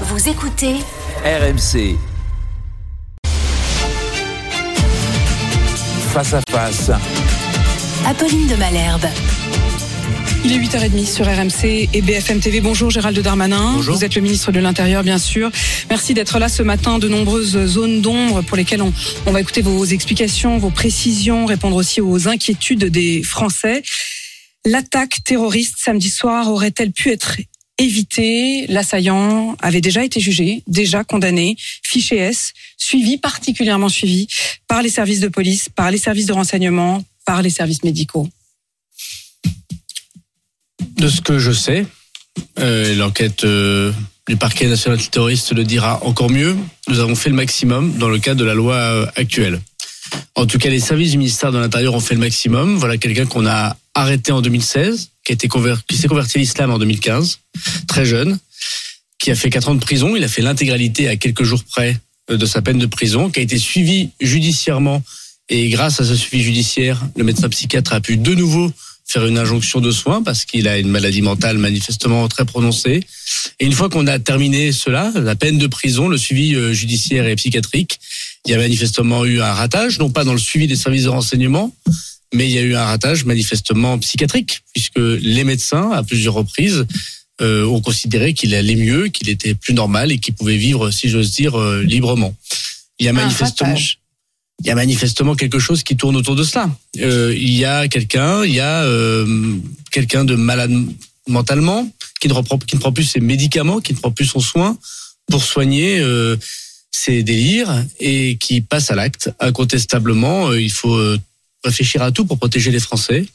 Vous écoutez RMC. Face à face. Apolline de Malherbe. Il est 8h30 sur RMC et BFM TV. Bonjour Gérald Darmanin. Bonjour. Vous êtes le ministre de l'Intérieur, bien sûr. Merci d'être là ce matin. De nombreuses zones d'ombre pour lesquelles on, on va écouter vos explications, vos précisions, répondre aussi aux inquiétudes des Français. L'attaque terroriste samedi soir aurait-elle pu être évitée L'assaillant avait déjà été jugé, déjà condamné, fiché S, suivi, particulièrement suivi par les services de police, par les services de renseignement, par les services médicaux. De ce que je sais, euh, l'enquête euh, du parquet national terroriste le dira encore mieux. Nous avons fait le maximum dans le cadre de la loi euh, actuelle. En tout cas, les services du ministère de l'Intérieur ont fait le maximum. Voilà quelqu'un qu'on a arrêté en 2016, qui, a été conver- qui s'est converti à l'islam en 2015, très jeune, qui a fait quatre ans de prison. Il a fait l'intégralité à quelques jours près euh, de sa peine de prison, qui a été suivi judiciairement. Et grâce à ce suivi judiciaire, le médecin psychiatre a pu de nouveau faire une injonction de soins parce qu'il a une maladie mentale manifestement très prononcée. Et une fois qu'on a terminé cela, la peine de prison, le suivi euh, judiciaire et psychiatrique, il y a manifestement eu un ratage, non pas dans le suivi des services de renseignement, mais il y a eu un ratage manifestement psychiatrique, puisque les médecins, à plusieurs reprises, euh, ont considéré qu'il allait mieux, qu'il était plus normal et qu'il pouvait vivre, si j'ose dire, euh, librement. Il y a Un manifestement ratage. il y a manifestement quelque chose qui tourne autour de cela. Euh, il y a quelqu'un, il y a quelqu'un de malade mentalement qui ne, reprend, qui ne prend plus ses médicaments, qui ne prend plus son soin pour soigner ses délires et qui passe à l'acte. Incontestablement, il faut réfléchir à tout pour protéger les Français.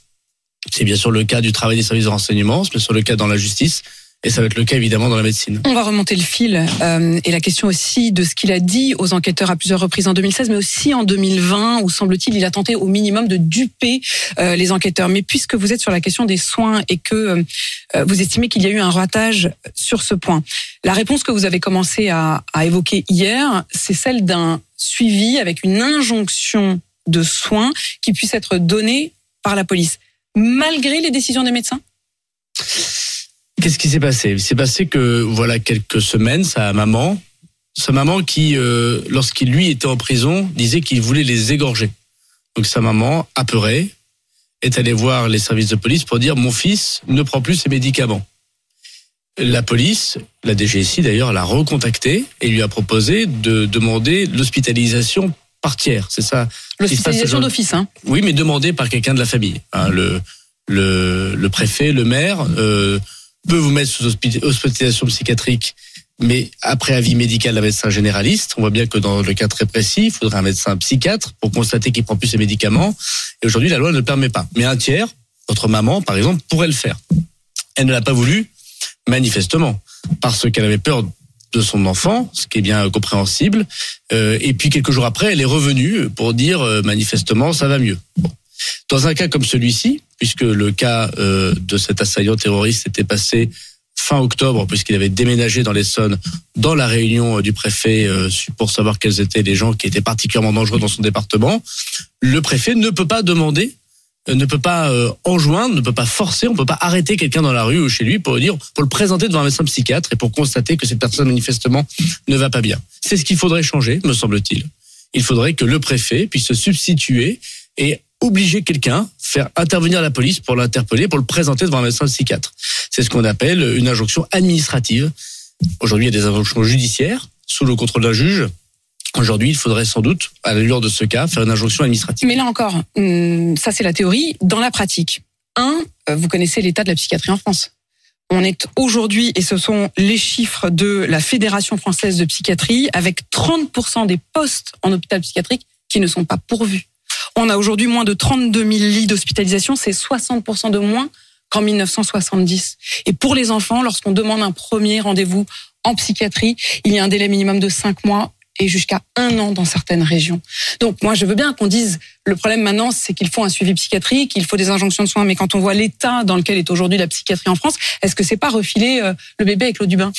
C'est bien sûr le cas du travail des services de renseignement, c'est bien sûr le cas dans la justice, et ça va être le cas évidemment dans la médecine. On va remonter le fil euh, et la question aussi de ce qu'il a dit aux enquêteurs à plusieurs reprises en 2016, mais aussi en 2020, où semble-t-il il a tenté au minimum de duper euh, les enquêteurs. Mais puisque vous êtes sur la question des soins et que euh, vous estimez qu'il y a eu un ratage sur ce point, la réponse que vous avez commencé à, à évoquer hier, c'est celle d'un suivi avec une injonction de soins qui puisse être donnée par la police, malgré les décisions des médecins? Qu'est-ce qui s'est passé? Il s'est passé que voilà quelques semaines, sa maman, sa maman qui, euh, lorsqu'il lui était en prison, disait qu'il voulait les égorger. Donc sa maman, apeurée, est allée voir les services de police pour dire mon fils ne prend plus ses médicaments. La police, la DGSI d'ailleurs, l'a recontacté et lui a proposé de demander l'hospitalisation par tiers. C'est ça. L'hospitalisation d'office, hein. Oui, mais demandé par quelqu'un de la famille. Hein, le, le, le préfet, le maire euh, peut vous mettre sous hospi- hospitalisation psychiatrique, mais après avis médical d'un médecin généraliste. On voit bien que dans le cas très précis, il faudrait un médecin psychiatre pour constater qu'il prend plus ses médicaments. Et aujourd'hui, la loi ne le permet pas. Mais un tiers, votre maman, par exemple, pourrait le faire. Elle ne l'a pas voulu, manifestement, parce qu'elle avait peur de son enfant, ce qui est bien compréhensible. Euh, et puis quelques jours après, elle est revenue pour dire euh, manifestement ça va mieux. Dans un cas comme celui-ci, puisque le cas euh, de cet assaillant terroriste était passé fin octobre, puisqu'il avait déménagé dans l'Essonne, dans la réunion du préfet pour savoir quels étaient les gens qui étaient particulièrement dangereux dans son département, le préfet ne peut pas demander ne peut pas euh, enjoindre, ne peut pas forcer, on peut pas arrêter quelqu'un dans la rue ou chez lui pour dire, pour le présenter devant un médecin psychiatre et pour constater que cette personne manifestement ne va pas bien. C'est ce qu'il faudrait changer, me semble-t-il. Il faudrait que le préfet puisse se substituer et obliger quelqu'un, faire intervenir la police pour l'interpeller, pour le présenter devant un médecin psychiatre. C'est ce qu'on appelle une injonction administrative. Aujourd'hui, il y a des injonctions judiciaires sous le contrôle d'un juge. Aujourd'hui, il faudrait sans doute, à l'allure de ce cas, faire une injonction administrative. Mais là encore, hum, ça c'est la théorie. Dans la pratique, un, euh, vous connaissez l'état de la psychiatrie en France. On est aujourd'hui, et ce sont les chiffres de la Fédération française de psychiatrie, avec 30% des postes en hôpital psychiatrique qui ne sont pas pourvus. On a aujourd'hui moins de 32 000 lits d'hospitalisation, c'est 60% de moins qu'en 1970. Et pour les enfants, lorsqu'on demande un premier rendez-vous en psychiatrie, il y a un délai minimum de 5 mois et jusqu'à un an dans certaines régions. Donc moi, je veux bien qu'on dise le problème maintenant, c'est qu'il faut un suivi psychiatrique, il faut des injonctions de soins. Mais quand on voit l'état dans lequel est aujourd'hui la psychiatrie en France, est-ce que c'est pas refiler euh, le bébé avec l'eau du bain?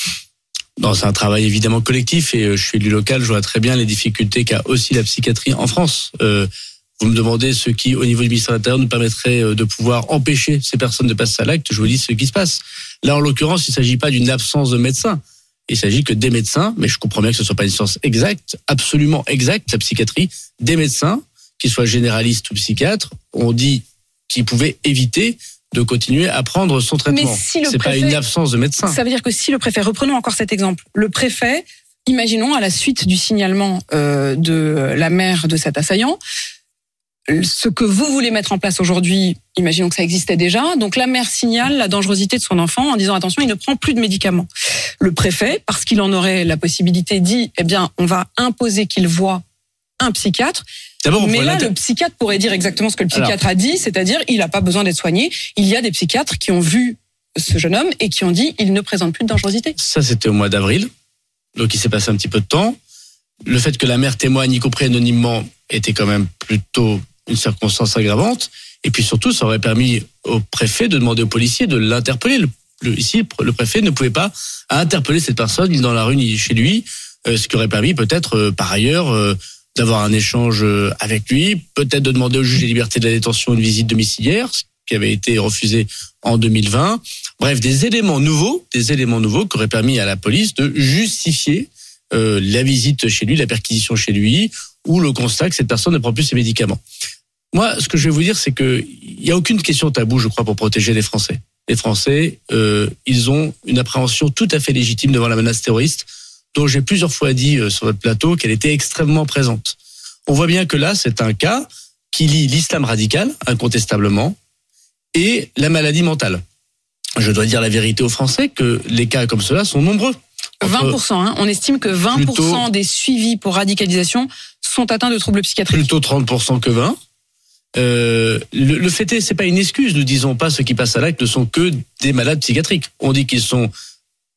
Non, c'est un travail évidemment collectif et euh, je suis élu local, je vois très bien les difficultés qu'a aussi la psychiatrie en France. Euh, vous me demandez ce qui, au niveau du ministère de l'Intérieur, nous permettrait de pouvoir empêcher ces personnes de passer à l'acte. Je vous dis ce qui se passe. Là, en l'occurrence, il ne s'agit pas d'une absence de médecins. Il s'agit que des médecins, mais je comprends bien que ce ne soit pas une science exacte, absolument exacte, la psychiatrie, des médecins, qu'ils soient généralistes ou psychiatres, ont dit qu'ils pouvaient éviter de continuer à prendre son traitement. Mais si le c'est pas une absence de médecins. Ça veut dire que si le préfet, reprenons encore cet exemple, le préfet, imaginons à la suite du signalement euh, de la mère de cet assaillant, ce que vous voulez mettre en place aujourd'hui, imaginons que ça existait déjà, donc la mère signale la dangerosité de son enfant en disant attention, il ne prend plus de médicaments. Le préfet, parce qu'il en aurait la possibilité, dit eh bien, on va imposer qu'il voit un psychiatre. Mais là, le psychiatre pourrait dire exactement ce que le psychiatre a dit, c'est-à-dire il n'a pas besoin d'être soigné. Il y a des psychiatres qui ont vu ce jeune homme et qui ont dit il ne présente plus de dangerosité. Ça, c'était au mois d'avril. Donc, il s'est passé un petit peu de temps. Le fait que la mère témoigne, y compris anonymement, était quand même plutôt une circonstance aggravante. Et puis surtout, ça aurait permis au préfet de demander au policier de l'interpeller. Le, le- ici, le préfet ne pouvait pas interpeller cette personne ni dans la rue ni chez lui, euh, ce qui aurait permis peut-être, euh, par ailleurs, euh, d'avoir un échange avec lui, peut-être de demander au juge des libertés de la détention une visite domiciliaire, ce qui avait été refusé en 2020. Bref, des éléments nouveaux, des éléments nouveaux qui auraient permis à la police de justifier la visite chez lui, la perquisition chez lui, ou le constat que cette personne ne prend plus ses médicaments. Moi, ce que je vais vous dire, c'est que il y a aucune question taboue, je crois, pour protéger les Français. Les Français, euh, ils ont une appréhension tout à fait légitime devant la menace terroriste, dont j'ai plusieurs fois dit euh, sur votre plateau qu'elle était extrêmement présente. On voit bien que là, c'est un cas qui lie l'islam radical, incontestablement, et la maladie mentale. Je dois dire la vérité aux Français que les cas comme cela sont nombreux. Entre 20%, hein, on estime que 20% Plutôt- des suivis pour radicalisation sont atteints de troubles psychiatriques. plutôt 30% que 20. Euh, le, fait est, c'est pas une excuse. Nous disons pas ceux qui passent à l'acte ne sont que des malades psychiatriques. On dit qu'ils sont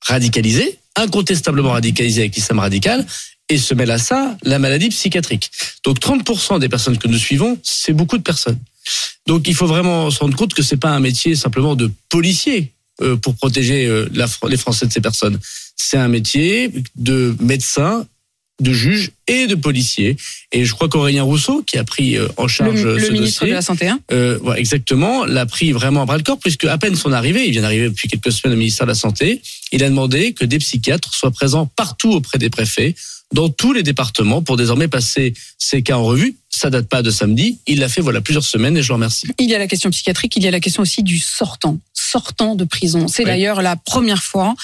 radicalisés, incontestablement radicalisés avec l'islam radical, et se mêle à ça la maladie psychiatrique. Donc 30% des personnes que nous suivons, c'est beaucoup de personnes. Donc il faut vraiment se rendre compte que c'est pas un métier simplement de policier euh, pour protéger euh, les Français de ces personnes. C'est un métier de médecin, de juge et de policier. Et je crois qu'Aurélien Rousseau, qui a pris euh, en charge le ce ministre dossier, de la Santé. hein. euh, ouais, exactement, l'a pris vraiment à bras le corps, puisque à peine son arrivée, il vient d'arriver depuis quelques semaines au ministère de la Santé, il a demandé que des psychiatres soient présents partout auprès des préfets, dans tous les départements, pour désormais passer ces cas en revue. Ça date pas de samedi, il l'a fait voilà plusieurs semaines et je le remercie. Il y a la question psychiatrique, il y a la question aussi du sortant, sortant de prison. C'est Oui. d'ailleurs la première fois,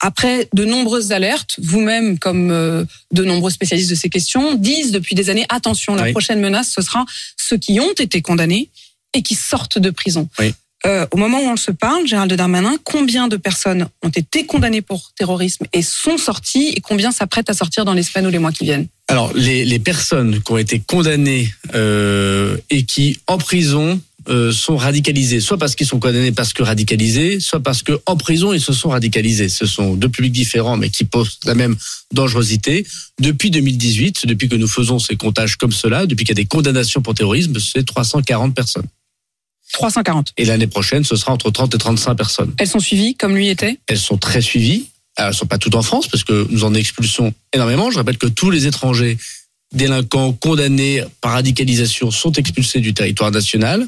après de nombreuses alertes, vous-même comme euh, de nombreux spécialistes de ces questions, disent depuis des années, attention, la Oui. prochaine menace, ce sera ceux qui ont été condamnés et qui sortent de prison. Oui. Euh, au moment où on se parle, Gérald Darmanin, combien de personnes ont été condamnées pour terrorisme et sont sorties et combien s'apprêtent à sortir dans les semaines ou les mois qui viennent? Alors, les, les personnes qui ont été condamnées euh, et qui, en prison, euh, sont radicalisées, soit parce qu'ils sont condamnés parce que radicalisés, soit parce que en prison ils se sont radicalisés. Ce sont deux publics différents, mais qui posent la même dangerosité. Depuis 2018, depuis que nous faisons ces comptages comme cela, depuis qu'il y a des condamnations pour terrorisme, c'est 340 personnes. 340. Et l'année prochaine, ce sera entre 30 et 35 personnes. Elles sont suivies comme lui était? Elles sont très suivies. Alors, elles sont pas toutes en France parce que nous en expulsons énormément. Je rappelle que tous les étrangers délinquants condamnés par radicalisation sont expulsés du territoire national.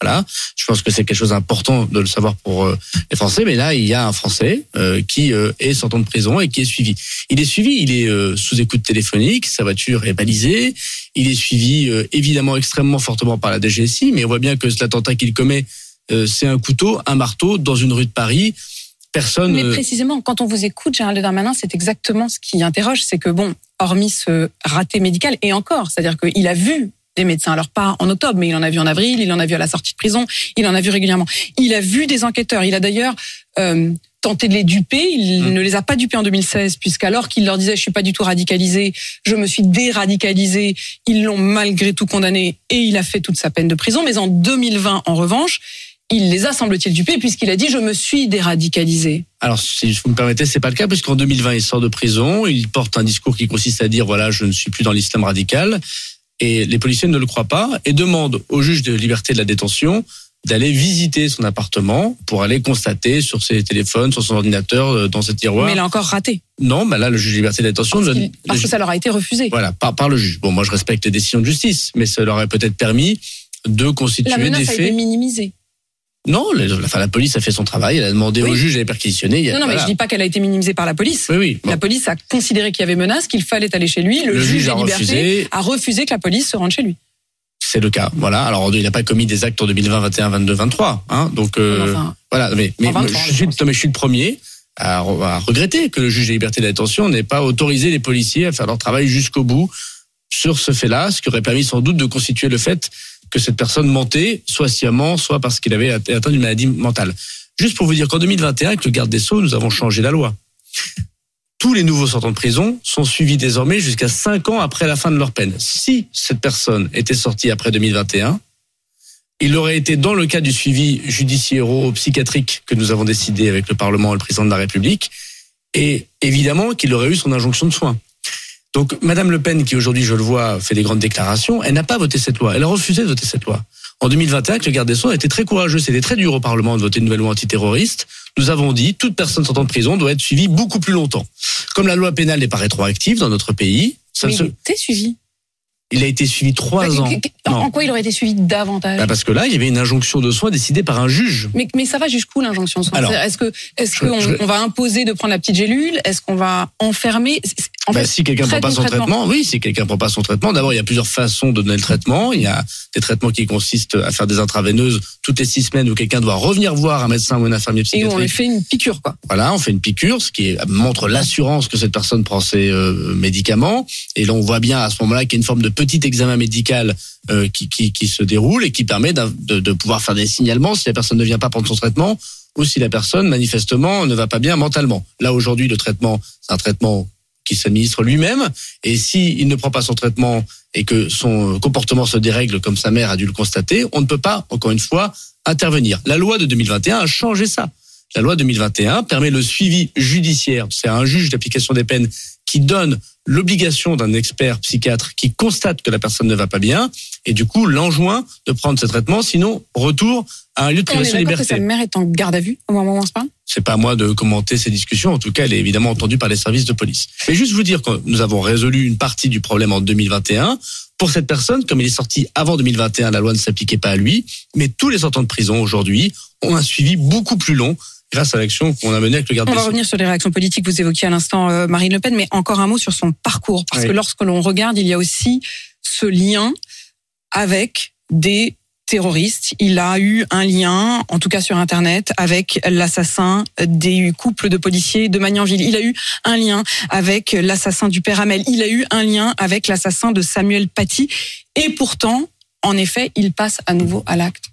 Voilà. Je pense que c'est quelque chose d'important de le savoir pour euh, les Français. Mais là, il y a un Français euh, qui euh, est sortant de prison et qui est suivi. Il est suivi. Il est euh, sous écoute téléphonique. Sa voiture est balisée. Il est suivi euh, évidemment extrêmement fortement par la DGSI. Mais on voit bien que l'attentat qu'il commet, c'est un couteau, un marteau dans une rue de Paris. Personne. Mais euh, précisément, quand on vous écoute, Gérald Darmanin, c'est exactement ce qui interroge, c'est que bon, hormis ce raté médical, et encore, c'est-à-dire qu'il a vu des médecins, alors pas en octobre, mais il en a vu en avril, il en a vu à la sortie de prison, il en a vu régulièrement. Il a vu des enquêteurs, il a d'ailleurs euh, tenté de les duper, il Mm. ne les a pas dupés en 2016, puisqu'alors qu'il leur disait je suis pas du tout radicalisé, je me suis déradicalisé, ils l'ont malgré tout condamné et il a fait toute sa peine de prison. Mais en 2020, en revanche, il les a semble-t-il dupés puisqu'il a dit je me suis déradicalisé. Alors, si vous me permettez, c'est pas le cas, puisqu'en 2020, il sort de prison, il porte un discours qui consiste à dire, voilà, je ne suis plus dans l'islam radical, et les policiers ne le croient pas, et demandent au juge de liberté de la détention d'aller visiter son appartement pour aller constater sur ses téléphones, sur son ordinateur, euh, dans ses tiroirs. Mais il a encore raté. Non, bah là, le juge de liberté de la détention... Parce, a- parce que ça leur a été refusé. Voilà, par, par le juge. Bon, moi, je respecte les décisions de justice, mais ça leur aurait peut-être permis de La constituer des menace a été faits... minimisée. Non, la, enfin, la police a fait son travail, elle a demandé Oui. au juge d'aller perquisitionner. il y a- Non, non, mais je dis pas qu'elle a été minimisée par la police. Oui, oui. bon. La police a considéré qu'il y avait menace, qu'il fallait aller chez lui. Le, Le juge a refusé. a refusé que la police se rende chez lui. C'est le cas. Voilà. Alors, il n'a pas commis des actes en 2020, 21, 22, 23. Hein, donc, euh, Enfin, voilà. Mais, mais En 23, je, suis, je pense. non, mais je suis le premier à, re- à regretter que le juge des libertés de détention n'ait pas autorisé les policiers à faire leur travail jusqu'au bout sur ce fait-là, ce qui aurait permis sans doute de constituer le fait que cette personne mentait, soit sciemment, soit parce qu'il avait atteint d'une maladie mentale. Juste pour vous dire qu'en 2021, avec le garde des Sceaux, nous avons changé la loi. Tous les nouveaux sortants de prison sont suivis désormais jusqu'à 5 ans après la fin de leur peine. Si cette personne était sortie après 2021, il aurait été dans le cas du suivi judiciairo-psychiatrique que nous avons décidé avec le Parlement et le président de la République, et évidemment qu'il aurait eu son injonction de soins. Donc, Madame Le Pen, qui aujourd'hui, je le vois, fait des grandes déclarations, elle n'a pas voté cette loi. Elle a refusé de voter cette loi. En 2021, que le garde des Sceaux a été très courageux. C'était très dur au Parlement de voter une nouvelle loi antiterroriste. Nous avons dit, toute personne sortant de prison doit être suivie beaucoup plus longtemps. Comme la loi pénale n'est pas rétroactive dans notre pays, ça mais ne se- suivi. Il a été suivi trois Bah, ans. En quoi il aurait été suivi davantage Bah, parce que là, il y avait une injonction de soins décidée par un juge. mais, mais ça va jusqu'où l'injonction de soins Est-ce que est-ce je- qu'on je- va imposer de prendre la petite gélule? Est-ce qu'on va enfermer? En Bah, fait, si quelqu'un prend pas son traitement, oui, si quelqu'un prend pas son traitement, d'abord il y a plusieurs façons de donner le traitement. Il y a des traitements qui consistent à faire des intraveineuses toutes les six semaines où quelqu'un doit revenir voir un médecin ou un infirmier et où on lui psychiatrique. fait une piqûre quoi. Voilà, on fait une piqûre, ce qui est- montre l'assurance que cette personne prend ses euh, médicaments. Et là, on voit bien à ce moment-là qu'il y a une forme de petit examen médical euh, qui, se déroule et qui permet de, pouvoir faire des signalements si la personne ne vient pas prendre son traitement ou si la personne manifestement ne va pas bien mentalement. Là, aujourd'hui, le traitement, c'est un traitement qui s'administre lui-même. Et si il ne prend pas son traitement et que son comportement se dérègle comme sa mère a dû le constater, on ne peut pas, encore une fois, intervenir. La loi de 2021 a changé ça. La loi 2021 permet le suivi judiciaire. C'est un juge d'application des peines qui donne l'obligation d'un expert psychiatre qui constate que la personne ne va pas bien et du coup l'enjoint de prendre ce traitement, sinon retour à un lieu de privation de d'accord que sa liberté. mère est en garde à vue au moment où on se parle? C'est pas à moi de commenter ces discussions. En tout cas, elle est évidemment entendue par les services de police. Mais juste vous dire que nous avons résolu une partie du problème en 2021. Pour cette personne, comme il est sorti avant 2021, la loi ne s'appliquait pas à lui. Mais tous les sortants de prison aujourd'hui ont un suivi beaucoup plus long grâce à l'action qu'on a menée avec le garde On des va Sceaux. revenir sur les réactions politiques. Vous évoquiez à l'instant euh, Marine Le Pen, mais encore un mot sur son parcours. Parce Oui. que lorsque l'on regarde, il y a aussi ce lien avec des terroristes. Il a eu un lien, en tout cas sur Internet, avec l'assassin des couples de policiers de Magnanville. Il a eu un lien avec l'assassin du père Hamel. Il a eu un lien avec l'assassin de Samuel Paty. Et pourtant, en effet, il passe à nouveau à l'acte.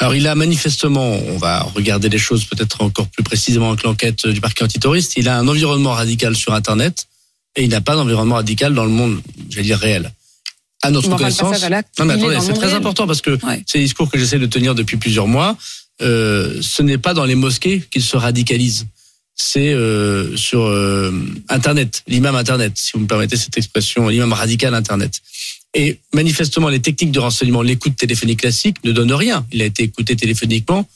Alors il a manifestement, on va regarder les choses peut-être encore plus précisément avec l'enquête du parquet antiterroriste, il a un environnement radical sur Internet et il n'a pas d'environnement radical dans le monde, j'allais dire réel. À notre le connaissance. à. Non mais attendez, le c'est très réel. important parce que Ouais. c'est les discours que j'essaie de tenir depuis plusieurs mois. Euh, ce n'est pas dans les mosquées qu'il se radicalise. C'est euh, sur euh, Internet, l'imam Internet, si vous me permettez cette expression, l'imam radical Internet. Et manifestement, les techniques de renseignement, l'écoute téléphonique classique ne donnent rien. Il a été écouté téléphoniquement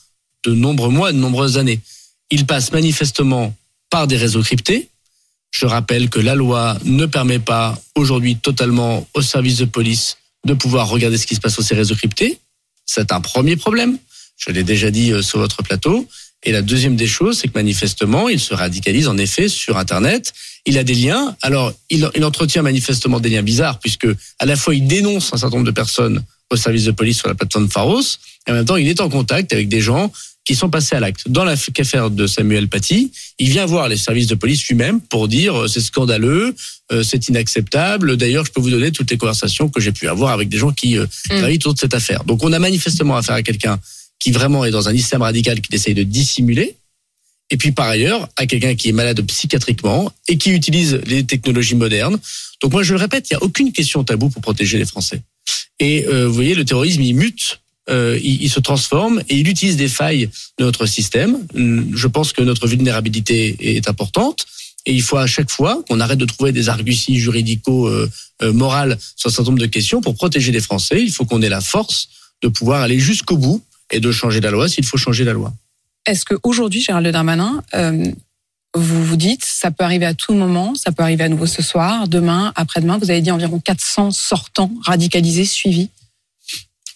de nombreux mois, de nombreuses années. Il passe manifestement par des réseaux cryptés. Je rappelle que la loi ne permet pas aujourd'hui totalement aux services de police de pouvoir regarder ce qui se passe sur ces réseaux cryptés. C'est un premier problème. Je l'ai déjà dit euh, sur votre plateau. Et la deuxième des choses, c'est que manifestement, il se radicalise en effet sur Internet. Il a des liens. Alors, il, il entretient manifestement des liens bizarres, puisque à la fois il dénonce un certain nombre de personnes au service de police sur la plateforme Pharos, et en même temps, il est en contact avec des gens qui sont passés à l'acte. Dans l'affaire de Samuel Paty, il vient voir les services de police lui-même pour dire euh, c'est scandaleux, euh, c'est inacceptable. D'ailleurs, je peux vous donner toutes les conversations que j'ai pu avoir avec des gens qui euh, Mm. travaillent autour de cette affaire. Donc, on a manifestement affaire à quelqu'un qui vraiment est dans un islam radical qu'il essaye de dissimuler. Et puis par ailleurs, à quelqu'un qui est malade psychiatriquement et qui utilise les technologies modernes. Donc moi je le répète, il n'y a aucune question tabou pour protéger les Français. Et euh, vous voyez, le terrorisme, il mute, euh, il, il se transforme et il utilise des failles de notre système. Je pense que notre vulnérabilité est importante. Et il faut à chaque fois qu'on arrête de trouver des arguties juridico euh, euh, sur un certain nombre de questions pour protéger les Français. Il faut qu'on ait la force de pouvoir aller jusqu'au bout et de changer la loi s'il faut changer la loi. Est-ce qu'aujourd'hui, Gérald Darmanin, euh, vous vous dites, ça peut arriver à tout moment, ça peut arriver à nouveau ce soir, demain, après-demain, vous avez dit environ 400 sortants radicalisés suivis?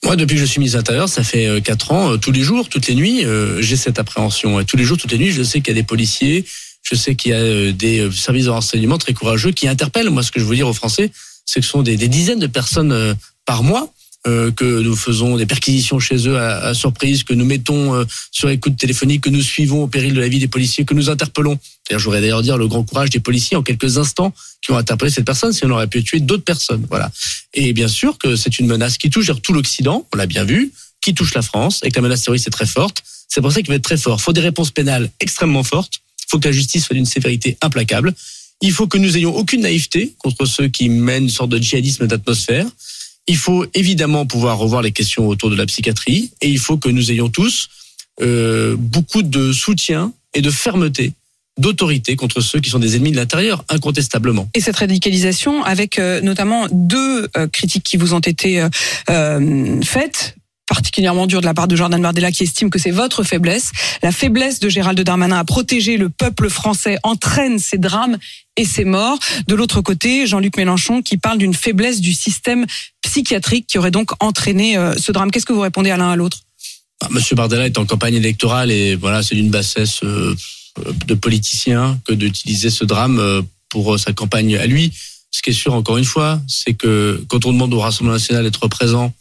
Moi, depuis que je suis ministre de l'Intérieur, ça fait euh, quatre ans, euh, tous les jours, toutes les nuits, euh, j'ai cette appréhension. Et tous les jours, toutes les nuits, je sais qu'il y a des policiers, je sais qu'il y a des services de renseignement très courageux qui interpellent. Moi, ce que je veux dire aux Français, c'est que ce sont des, des dizaines de personnes par mois que nous faisons des perquisitions chez eux à, à surprise, que nous mettons euh, sur écoute téléphonique, que nous suivons au péril de la vie des policiers, que nous interpellons. D'ailleurs, je voudrais d'ailleurs dire le grand courage des policiers en quelques instants qui ont interpellé cette personne, si on aurait pu tuer d'autres personnes. Voilà. Et bien sûr que c'est une menace qui touche tout l'Occident, on l'a bien vu, qui touche la France, et que la menace terroriste est très forte. C'est pour ça qu'il va être très fort. Il faut des réponses pénales extrêmement fortes. Il faut que la justice soit d'une sévérité implacable. Il faut que nous ayons aucune naïveté contre ceux qui mènent une sorte de djihadisme d'atmosphère. Il faut évidemment pouvoir revoir les questions autour de la psychiatrie et il faut que nous ayons tous euh, beaucoup de soutien et de fermeté, d'autorité contre ceux qui sont des ennemis de l'intérieur, incontestablement. Et cette radicalisation, avec euh, notamment deux euh, critiques qui vous ont été faites particulièrement dures de la part de Jordan Bardella qui estime que c'est votre faiblesse. La faiblesse de Gérald Darmanin à protéger le peuple français entraîne ces drames et ces morts. De l'autre côté, Jean-Luc Mélenchon qui parle d'une faiblesse du système psychiatrique qui aurait donc entraîné euh, ce drame. Qu'est-ce que vous répondez à l'un à l'autre? Bah, Monsieur Bardella est en campagne électorale et voilà, c'est d'une bassesse euh, de politicien que d'utiliser ce drame euh, pour euh, sa campagne à lui. Ce qui est sûr, encore une fois, c'est que quand on demande au Rassemblement national d'être présent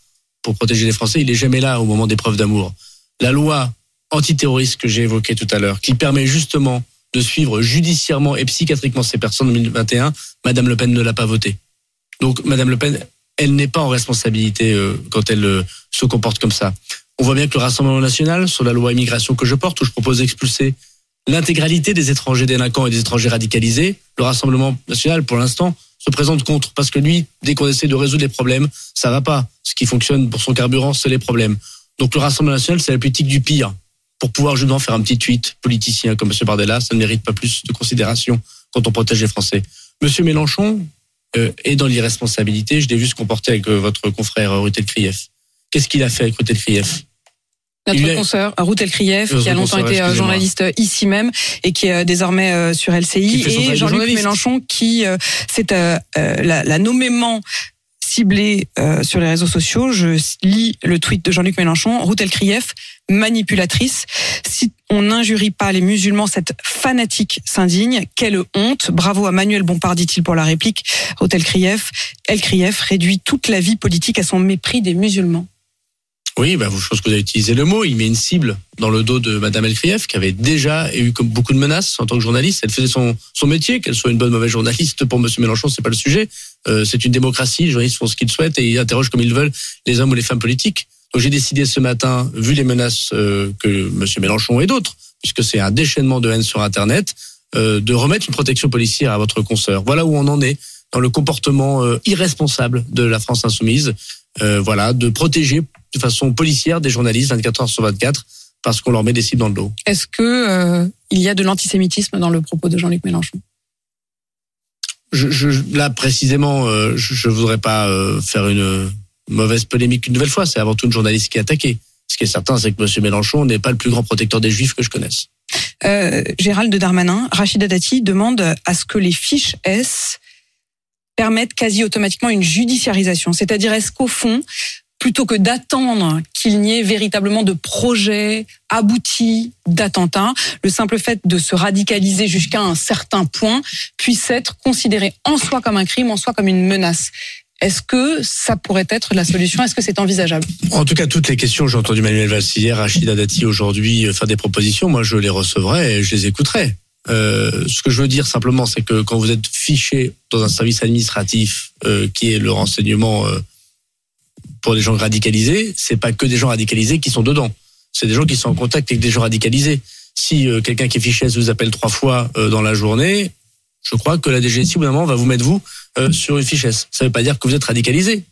pour protéger les Français, il est jamais là au moment des preuves d'amour. La loi antiterroriste que j'ai évoquée tout à l'heure, qui permet justement de suivre judiciairement et psychiatriquement ces personnes en 2021, Madame Le Pen ne l'a pas votée. Donc Madame Le Pen, elle n'est pas en responsabilité euh, quand elle euh, se comporte comme ça. On voit bien que le Rassemblement national, sur la loi immigration que je porte, où je propose d'expulser l'intégralité des étrangers délinquants et des étrangers radicalisés, le Rassemblement national, pour l'instant, se présente contre. Parce que lui, dès qu'on essaie de résoudre les problèmes, ça va pas. Ce qui fonctionne pour son carburant, c'est les problèmes. Donc le Rassemblement national, c'est la politique du pire. Pour pouvoir justement faire un petit tweet politicien comme M. Bardella, ça ne mérite pas plus de considération quand on protège les Français. M. Mélenchon euh, est dans l'irresponsabilité. Je l'ai vu se comporter avec euh, votre confrère Rutel Krief. Qu'est-ce qu'il a fait avec Rutel Krief? Notre consoeur, Ruth Elkrieff, Notre qui a longtemps été euh, journaliste ici même et qui est euh, désormais euh, sur LCI, et Jean-Luc. Mélenchon qui euh, s'est euh, euh, la, la nommément ciblé euh, sur les réseaux sociaux. Je lis le tweet de Jean-Luc Mélenchon. Ruth Elkrieff, manipulatrice. Si on n'injurie pas les musulmans, cette fanatique s'indigne. Quelle honte. Bravo à Manuel Bompard, dit-il pour la réplique. Ruth Elkrieff, Elkrieff réduit toute la vie politique à son mépris des musulmans. Oui, bah, je pense que vous avez utilisé le mot. Il met une cible dans le dos de Madame Elkrieff, qui avait déjà eu beaucoup de menaces en tant que journaliste. Elle faisait son, son métier, qu'elle soit une bonne ou mauvaise journaliste. Pour Monsieur Mélenchon, c'est pas le sujet. Euh, c'est une démocratie. Les journalistes font ce qu'ils souhaitent et ils interrogent comme ils veulent les hommes ou les femmes politiques. Donc j'ai décidé ce matin, vu les menaces euh, que Monsieur Mélenchon et d'autres, puisque c'est un déchaînement de haine sur Internet, euh, de remettre une protection policière à votre consoeur. Voilà où on en est dans le comportement euh, irresponsable de la France insoumise. Euh, voilà, de protéger de façon policière des journalistes 24 heures sur 24 parce qu'on leur met des cibles dans le dos. Est-ce que euh, il y a de l'antisémitisme dans le propos de Jean-Luc Mélenchon? Je, je, là précisément, euh, je, je voudrais pas euh, faire une mauvaise polémique une nouvelle fois. C'est avant tout une journaliste qui est attaquée. Ce qui est certain, c'est que M. Mélenchon n'est pas le plus grand protecteur des Juifs que je connaisse. euh, Gérald Darmanin, Rachida Dati demande à ce que les fiches S permettent quasi automatiquement une judiciarisation. C'est-à-dire, est-ce qu'au fond, plutôt que d'attendre qu'il n'y ait véritablement de projet abouti d'attentat, le simple fait de se radicaliser jusqu'à un certain point puisse être considéré en soi comme un crime, en soi comme une menace. Est-ce que ça pourrait être la solution? Est-ce que c'est envisageable? En tout cas, toutes les questions, j'ai entendu Manuel Valls hier, Rachida Dati aujourd'hui euh, faire des propositions, moi je les recevrai et je les écouterai. Euh, ce que je veux dire simplement, c'est que quand vous êtes fiché dans un service administratif euh, qui est le renseignement euh, pour les gens radicalisés, c'est pas que des gens radicalisés qui sont dedans. C'est des gens qui sont en contact avec des gens radicalisés. Si euh, quelqu'un qui est fiché vous appelle trois fois euh, dans la journée, je crois que la DGSI, au bout d'un moment, va vous mettre vous euh, sur une fiche S. Ça veut pas dire que vous êtes radicalisé.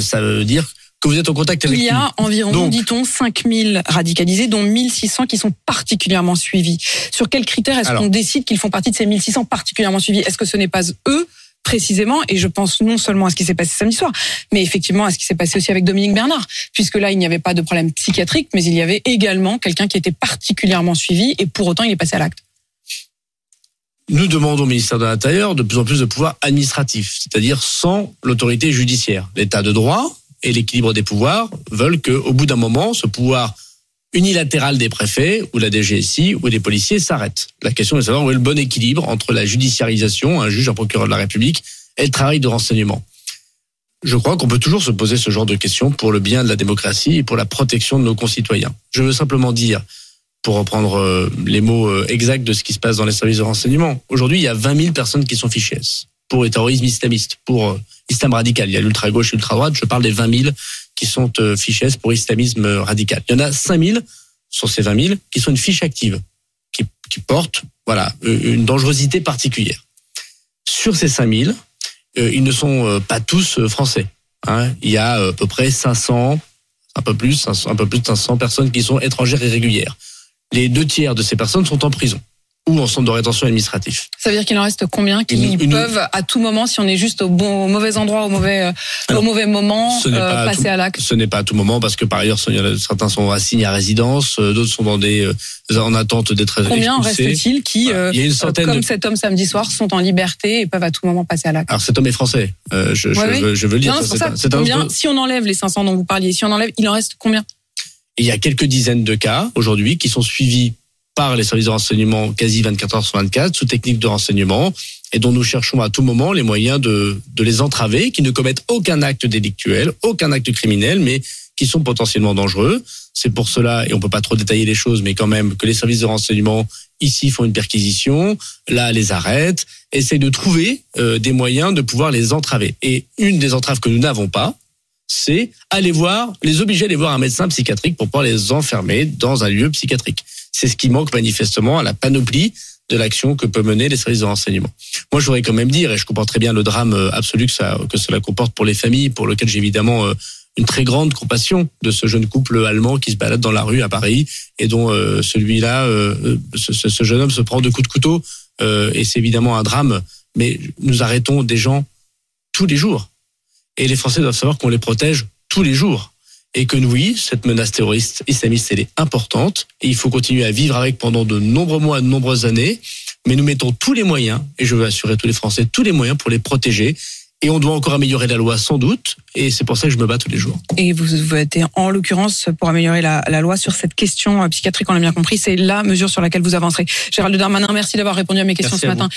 Ça veut dire que vous êtes en contact avec Il y lui. a environ, dit-on, 5000 radicalisés, dont 1600 qui sont particulièrement suivis. Sur quels critères est-ce qu'on décide qu'ils font partie de ces 1600 particulièrement suivis? Est-ce que ce n'est pas eux précisément, et je pense non seulement à ce qui s'est passé samedi soir, mais effectivement à ce qui s'est passé aussi avec Dominique Bernard, puisque là, il n'y avait pas de problème psychiatrique, mais il y avait également quelqu'un qui était particulièrement suivi, et pour autant, il est passé à l'acte. Nous demandons au ministère de l'Intérieur de plus en plus de pouvoir administratif, c'est-à-dire sans l'autorité judiciaire. L'état de droit et l'équilibre des pouvoirs veulent qu'au bout d'un moment, ce pouvoir unilatéral des préfets ou la DGSI ou des policiers s'arrête. La question est de savoir où est le bon équilibre entre la judiciarisation, un juge, un procureur de la République, et le travail de renseignement. Je crois qu'on peut toujours se poser ce genre de questions pour le bien de la démocratie et pour la protection de nos concitoyens. Je veux simplement dire, pour reprendre euh, les mots euh, exacts de ce qui se passe dans les services de renseignement, aujourd'hui il y a 20 000 personnes qui sont fichées pour le terrorisme islamiste, pour euh, islam radical. Il y a l'ultra-gauche l'ultra-droite, je parle des 20 000 qui sont fichées S pour islamisme radical. Il y en a 5 000 sur ces 20 000 qui sont une fiche active, qui, qui portent voilà, une dangerosité particulière. Sur ces 5 000, ils ne sont pas tous français. Hein. Il y a à peu près 500, un peu plus, un peu plus de 500 personnes qui sont étrangères irrégulières les deux tiers de ces personnes sont en prison ou en centre de rétention administratif. Ça veut dire qu'il en reste combien qui peuvent à tout moment, si on est juste au bon, au mauvais endroit, au mauvais, euh, au mauvais moment, euh, passer à l'acte? Ce n'est pas à tout moment parce que par ailleurs, certains sont assignés à résidence, euh, d'autres sont dans des en attente d'être expulsés. Combien reste-t-il qui, il y a une centaine comme cet homme samedi soir, sont en liberté et peuvent à tout moment passer à l'acte? Alors cet homme est français. je, je, je, veux le dire. combien, si on enlève les 500 dont vous parliez, si on enlève, il en reste combien? Il y a quelques dizaines de cas aujourd'hui qui sont suivis par les services de renseignement quasi 24 heures sur 24 sous technique de renseignement et dont nous cherchons à tout moment les moyens de, de les entraver, qui ne commettent aucun acte délictuel, aucun acte criminel, mais qui sont potentiellement dangereux. C'est pour cela, et on peut pas trop détailler les choses, mais quand même que les services de renseignement ici font une perquisition, là les arrêtent, essayent de trouver euh, des moyens de pouvoir les entraver. Et une des entraves que nous n'avons pas, c'est aller voir, les obliger à aller voir un médecin psychiatrique pour pouvoir les enfermer dans un lieu psychiatrique. C'est ce qui manque manifestement à la panoplie de l'action que peut mener les services de renseignement. Moi, je voudrais quand même dire, et je comprends très bien le drame euh, absolu que, ça, que cela comporte pour les familles, pour lequel j'ai évidemment euh, une très grande compassion de ce jeune couple allemand qui se balade dans la rue à Paris et dont euh, celui-là, ce, ce, jeune homme se prend de coups de couteau. et c'est évidemment un drame, mais nous arrêtons des gens tous les jours. Et les Français doivent savoir qu'on les protège tous les jours. Et que oui, cette menace terroriste islamiste, elle est importante. Et il faut continuer à vivre avec pendant de nombreux mois, de nombreuses années. Mais nous mettons tous les moyens, et je veux assurer tous les Français, tous les moyens pour les protéger. Et on doit encore améliorer la loi, sans doute. Et c'est pour ça que je me bats tous les jours. Et vous, êtes en l'occurrence pour améliorer la, la, loi sur cette question psychiatrique, on l'a bien compris. C'est la mesure sur laquelle vous avancerez. Gérald Darmanin, merci d'avoir répondu à mes questions ce matin.